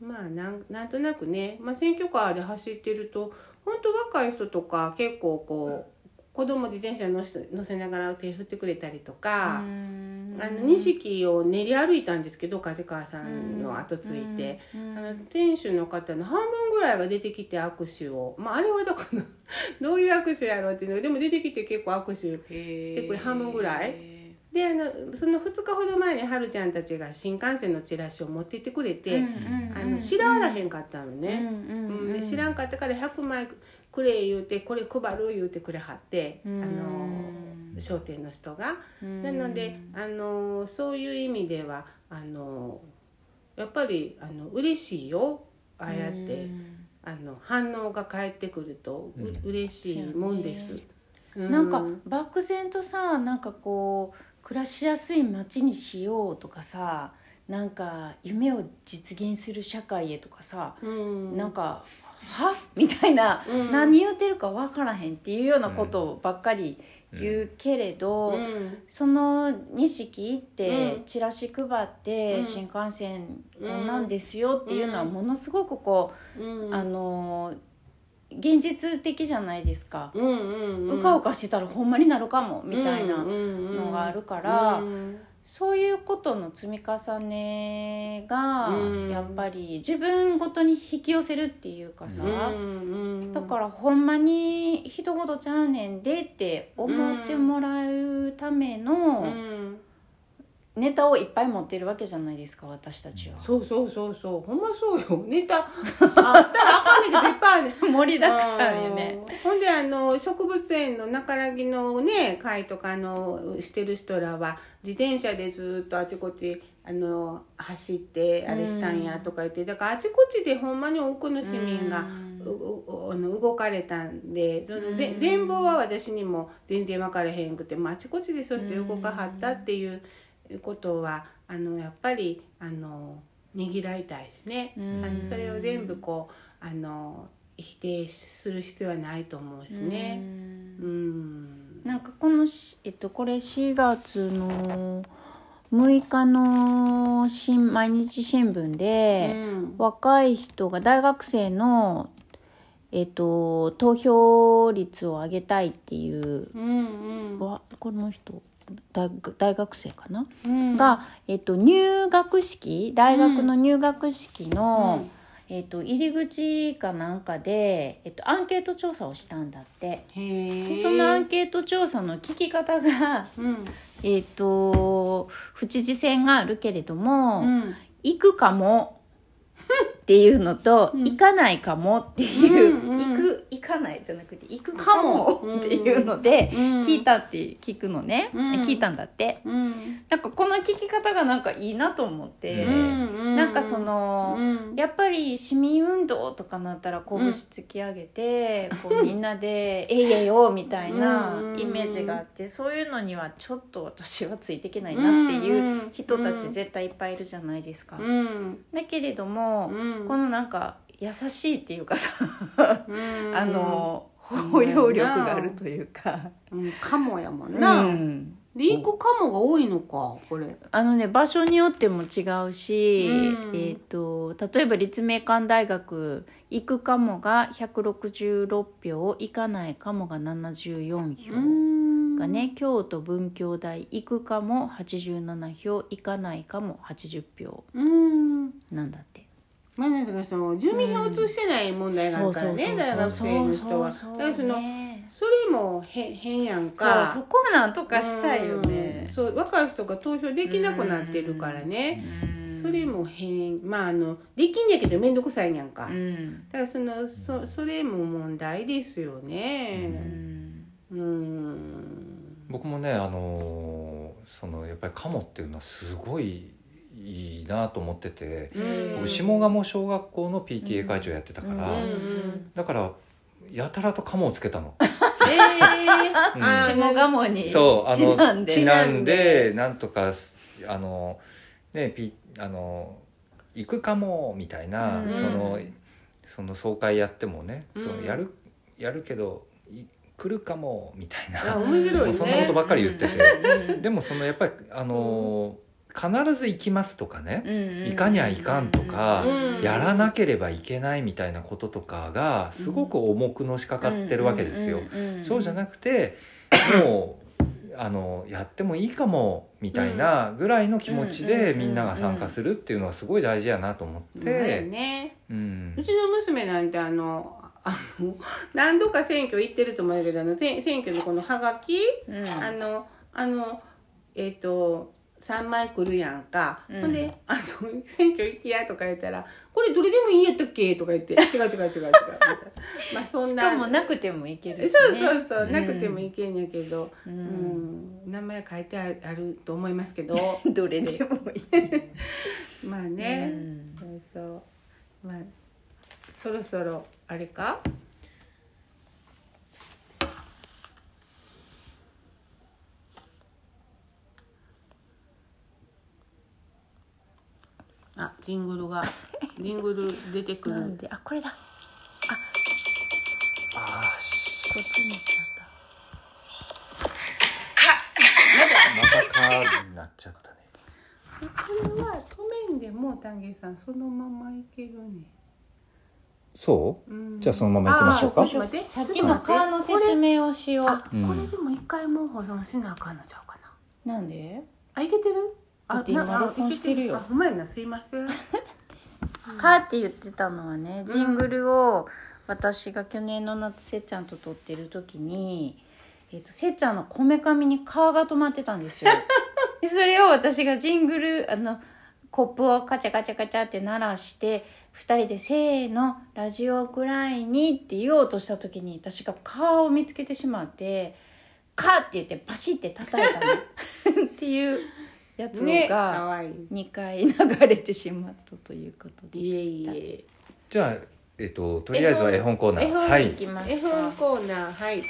まあなんなんとなくね、まあ、選挙カーで走ってると本当若い人とか結構こう子供自転車乗せ乗せながら手振ってくれたりとか。あの錦を練り歩いたんですけど梶川さんの後ついて、あの店主の方の半分ぐらいが出てきて握手を。まああれはだから どういう握手やろうっていうのでも出てきて結構握手してこれ半分ぐらいであのその2日ほど前にはるちゃんたちが新幹線のチラシを持って行ってくれて、あの知らわらへんかったのね、うんで知らんかったから100枚くれ言うてこれ配る言うてくれはって、あの商店の人が。なので、あのそういう意味ではあのやっぱりあの嬉しいよ。ああやって、あの反応が返ってくるとう、うん。嬉しいもんです。うなんか漠然とさなんかこう暮らしやすい街にしようとかさなんか夢を実現する社会へとかさ、うん、なんかは？みたいな、うん。何言うてるか分からへんっていうようなことばっかり言うけれど、うん。その錦行ってうん。チラシ配って、うん。新幹線こん。なんですよっていうのはものすごくこう、うん。あの現実的じゃないですか。うんうんうん、うかうかしてたらほんまになるかもみたいなののがあるからうんそういうことの積み重ねがうん。やっぱり自分ごとに引き寄せるっていうかさ、うんだからほんまに人事ちゃうねんでって思ってもらうためうのん。ネタをいっぱい持ってるわけじゃないですか私たちは。そうそうそうそう。ほんまそうよ。ネタ あったらあかんねんけどいっぱいまあね。盛りだくさんよね。うんほんであの植物園の中良木のね会とかあのしてる人らは自転車でずっとあちこちあの走ってあれしたんやとか言ってだからあちこちでほんまに多くの市民が動かれたん。でそのぜ全貌は私にも全然分からへんくて、まあ、あちこちでそういう人動かはったっていうことはあのやっぱりあのねぎらいたいですね。あのそれを全部こうあの否定する必要はないと思うしね。うん。なんかこのし、えっと、これ4月の6日の新毎日新聞で、うん。若い人が大学生の、えっと、投票率を上げたいっていう、うんうん。わこの人大学大学生かな、うん。が、えっと、入学式大学の入学式の、えっと、入り口かなんかで、えっと、アンケート調査をしたんだって。でそのアンケート調査の聞き方が、うん。えっ、と府知事選があるけれども、うん。行くかも っていうのと、うん。行かないかもっていう、うんうん。行く行かないじゃなくて行くかもうんっていうので、うん。聞いたって聞くのね、うん。聞いたんだって。うん。なんかこの聞き方がなんかいいなと思って、うんなんかその、うん。やっぱり市民運動とかなったら拳突き上げて、こうみんなで「えいえよ」みたいなイメージがあってそういうのにはちょっと私はついていけないなっていう人たち絶対いっぱいいるじゃないですか。うん。だけれども、うんこのなんか優しいっていうかさ、うんあの包容力があるというか、うんカモやもんな。うんで行くカモが多いのかこれ。あのね場所によっても違うし、うんえー、と例えば立命館大学行くかもが166票行かないかもが74票うんがね、京都文教大行くかも87票行かないかも80票うん。なんだって。まあなんだかその住民票移してない問題があるからね、大学生の人は。だからそのねそれも変変やんそうか。そこなんとかしたいよねうん。そう若い人が投票できなくなってるからね。うんそれも変まああのできんやけど面倒くさいやんか。うんだからそのそそれも問題ですようね。んうん。僕もねあのーそのやっぱりカモっていうのはすごいいいなと思ってて、うん。僕下鴨小学校の PTA 会長やってたから、うん。うんだからやたらとカモをつけたの。ええうん。あ下鴨にそうあちなんで。のちなんでなんとかすあのねピあの行くかもみたいな、うん。そのその総会やってもね、うん。そのやるやるけどい来るかもみたいあな、面白いね。もうそんなことばっかり言ってて、うん。でもそのやっぱりあの必ず行きますとかね、うん行かにゃいかんとか、うん。やらなければいけないみたいなこととかがすごく重くのしかかってるわけですよ。そうじゃなくてもうあのやってもいいかもみたいなぐらいの気持ちでうんみんなが参加するっていうのはすごい大事やなと思って、ね。うん。うちの娘なんてあのあの何度か選挙行ってると思うけどあのせ選挙のこのハガキ、うん。あのあのえっ、と3枚来るやんか、うん。ほんであの「選挙行きや」とか言ったら「これどれでもいいやったっけ?」とか言って「違う違う違う違う」まあそんしなかもなくてもいけるしそうねそうそう、ん。なくてもいけんやけど、ううん。ん名前書いてあると思いますけど。どれで？もいいまあね、うん。そうそう。まあそろそろあれか？あジングルが ジングル出てくなんるであこれだ。こあっちに行っちーまたカーになっちゃったね。これは止めんでも丹下さんそのままいけるね、そう？うん。じゃあそのまま行きましょうか？あちょっと待って。ゃったさっきのカーの説明をしよあ、う。んこれでも一回もう保存しなあかんのちゃうかな。うなんで？あいけてる？だって今録音してるよ。ほんまやなすいません。カーって言ってたのはねジングルを私が去年の夏せっちゃんと撮ってる時に、えっとせっちゃんのこめかみにカーが止まってたんですよ。でそれを私がジングルあのコップをカチャカチャカチャって鳴らして2人で「せーのラジオくらいに」って言おうとした時に私が顔を見つけてしまって「カッ!」って言ってパシッて叩いたの。っていうやつねかがわいい。2回流れてしまったということでいえした。いえじゃあえっととりあえずは絵本コーナー。絵本はい。いきます絵本か。コーナーはい。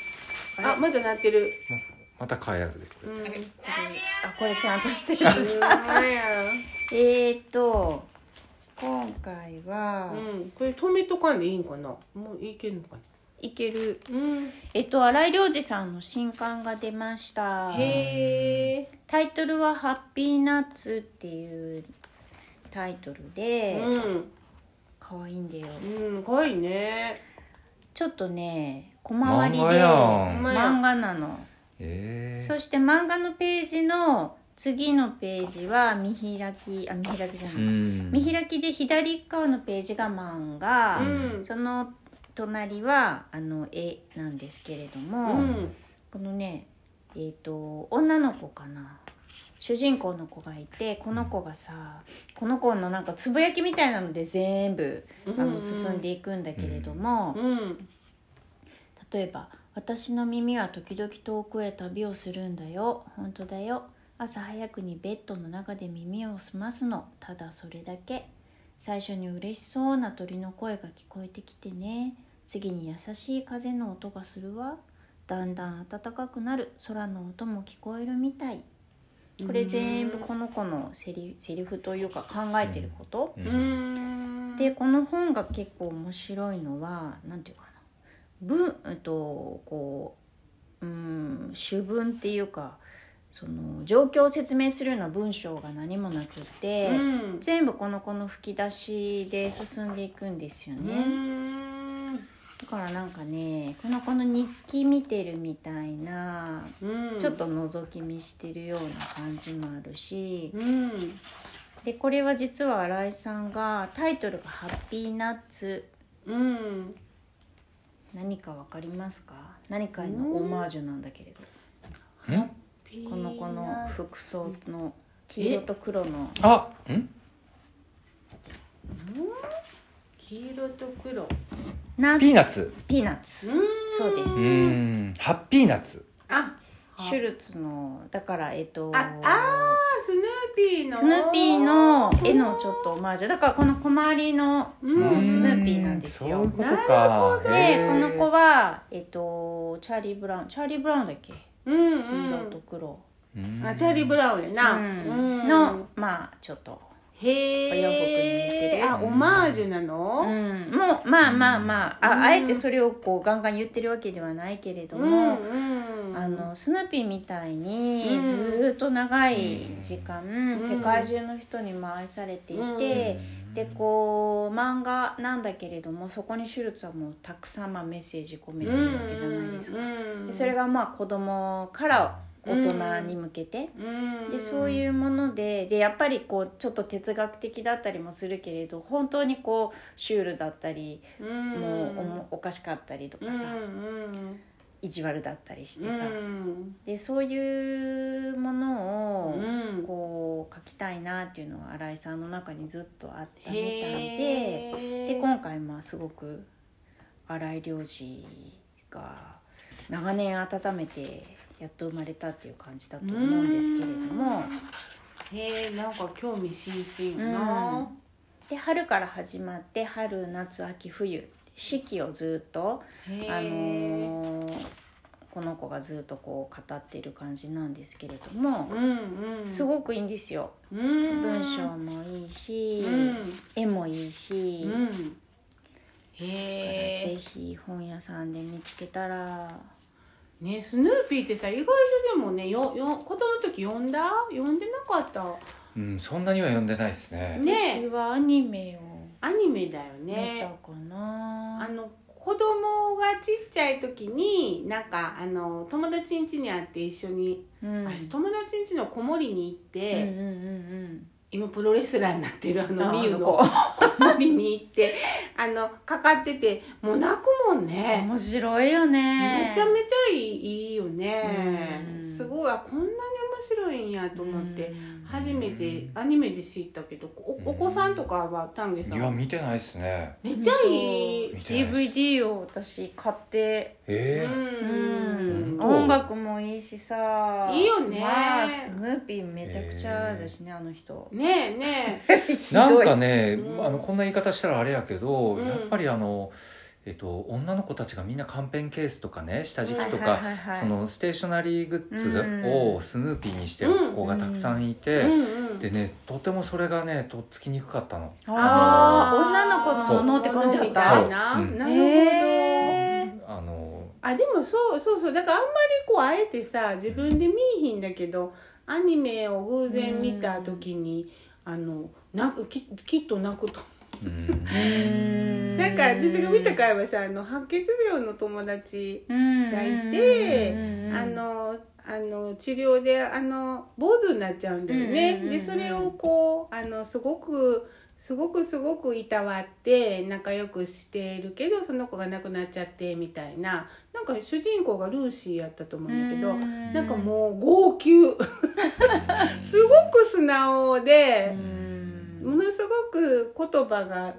あまだ鳴ってる。また変えやすいうん。あこれちゃんとしてる。えーと今回は、うん。これ止めとかんでいいんかな？もういけんのかな？いける。うん。えっと新井良二さんの新刊が出ました。へえタイトルは「ハッピーナッツ」っていうタイトルで、うん。可愛いんだよ。うんかわいいね。ちょっとね小回りで漫画なの、ええそして漫画のページの次のページは見開きあ見開きじゃない、うん。見開きで左側のページが漫画、うん。その隣はあの絵なんですけれども、うん。このねえっ、と女の子かな。主人公の子がいてこの子がさこの子のなんかつぶやきみたいなので全部あうんの進んでいくんだけれども、うん。例えば「私の耳は時々遠くへ旅をするんだよ。本当だよ。朝早くにベッドの中で耳を澄ますの。ただそれだけ最初に嬉しそうな鳥の声が聞こえてきてね。次に優しい風の音がするわ。だんだん暖かくなる。空の音も聞こえるみたい。これ全部この子のセリセリフというか考えてること、ううん。んでこの本が結構面白いのは何て言うかな。文うんとこううん主文っていうかその状況を説明するような文章が何もなくって、うん。全部この子の吹き出しで進んでいくんですようね、ん。だからなんかねこの子の日記見てるみたいなうん。ちょっと覗き見してるような感じもあるし、うん。でこれは実は新井さんがタイトルが「ハッピーナッツ」うん。何かわかりますか？何かへのオマージュなんだけれど、ん？この子の服装の黄色と黒の。あん？黄色と黒。ナピーナッツ。ピーナッツ。うん。そうです。うハッピーナッツ。あ。シュルツのだからえっとああスヌーピーの。スヌーピーの絵のちょっとオマージュ。だからこの小回りのうん。スヌーピーなんですよ。そういうことか。でこの子はえっとチャーリー・ブラウンチャーリー・ブラウンだっけ？うんうん。黄色と黒、うんあチャーリー・ブラウンやな、うん。うん。のまあちょっとへえお洋服に似てるあオマージュなの、うん、もうまあまあまあ。あ,、うん。あえてそれをこうガンガン言ってるわけではないけれどうんも、うん。あのスヌーピーみたいにうん。ずーっと長い時間、ん。世界中の人にも愛されていて、でこう漫画なんだけれどもそこにシュルツはもうたくさんまあメッセージ込めてるわけじゃないですか。うん。でそれがまあ子供から大人に向けて、うん。でそういうものででやっぱりこうちょっと哲学的だったりもするけれど本当にこうシュールだったり、うん。もうおかしかったりとかさ、うん意地悪だったりしてうんさ、うん。でそういうものをうん。こう書きたいなっていうのは新井さんの中にずっとあったみたいでで今回まあすごく新井良二が長年温めてやっと生まれたっていう感じだと思うんですけれども。へえなんか興味津々やな、で春から始まって春夏秋冬四季をずっと、あのーこの子がずっとこう語っている感じなんですけれども、うんうん。すごくいいんですよ。うん。文章もいいし、うん。絵もいいし、うん。ぜへえ。ひ本屋さんで見つけたらねスヌーピーってさ意外とでもねよよ子供の時読んだ？読んでなかった？うんそんなには読んでないですね。ね。私はアニメをアニメだよ見ねたかな、あの子供がちっちゃい時になんかあの友達ん家に会って一緒に、うん、あ友達ん家の子守りに行って、うんうんうん今プロレスラーになってるあのあみゆの。あの子。子守に行ってあのかかっててもう泣くもんね。面白いよね。めちゃめちゃいいいいよね。うん。すごいあこんなに面白いんやと思って。うん初めてアニメで知ったけどおお子さんとかは丹下さいやん見てないですね。めっちゃいい。DVD を私買って。えううん。本当音楽もいいしさ。いいよね。まあスヌーピーめちゃくちゃだしね、あの人。ねえねえ。ー、なんかね、うん。あのこんな言い方したらあれやけど、うん。やっぱりあのえっと女の子たちがみんなカンペンケースとかね下敷きとか、はいはいはいはい。そのステーショナリーグッズうんをスヌーピーにしてる子がたくさんいて、うんうんでねとてもそれがねとっつきにくかったの。ああ女の子のものって感じだっみた？な、そう。うんなるほど、へー。あのあでもそうそうそう。だからあんまりこうあえてさ自分で見いひんだけどアニメを偶然見た時に、あの泣くききっと泣くと。うんなんか私が見た回はさあの白血病の友達がいてあのあの治療であの坊主になっちゃうんだよね、でそれをこうあのすごくすごくすごくいたわって仲良くしてるけどその子が亡くなっちゃってみたいな。なんか主人公がルーシーやったと思うんだけど、なんかもう号泣。すごく素直で、ものすごく言葉が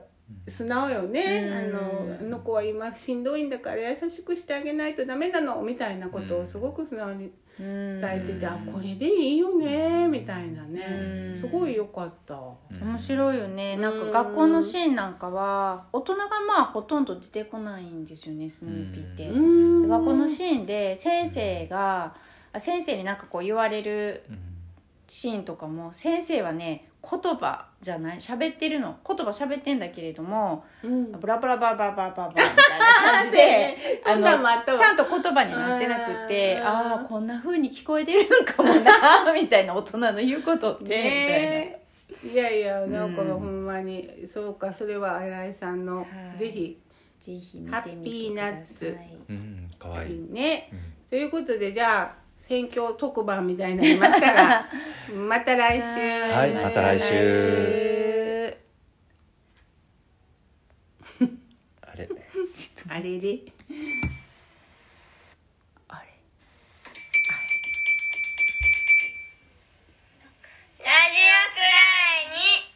素直よね、うん。あのあの子は今しんどいんだから優しくしてあげないとダメなのみたいなことをすごく素直に伝伝えてて、うんあこれでいいよねみたいなね、うん。すごい良かった。面白いよね。なんか学校のシーンなんかは大人がまあほとんど出てこないんですよねスヌーピーって、うん。学校のシーンで先生があ先生になんかこう言われるうん。シーンとかも先生はね言葉じゃない喋ってるの言葉喋ってんだけれどもうん。ブラブラバラバラバラバラみたいな感じで あったわ。ちゃんと言葉になってなくてうん。ああこんな風に聞こえてるんかもなみたいな大人の言うことって、ねいやいやなんかうんほんまに、そうかそれは新井さんの、はい。ぜひぜひ見ハッてみピーナてくださッツ。いうん可愛いい。ね。うん。ということでじゃあ選挙特番みたいになりますから また来週。はいまた来週。あれ。あれであれ。ラジオくらいに。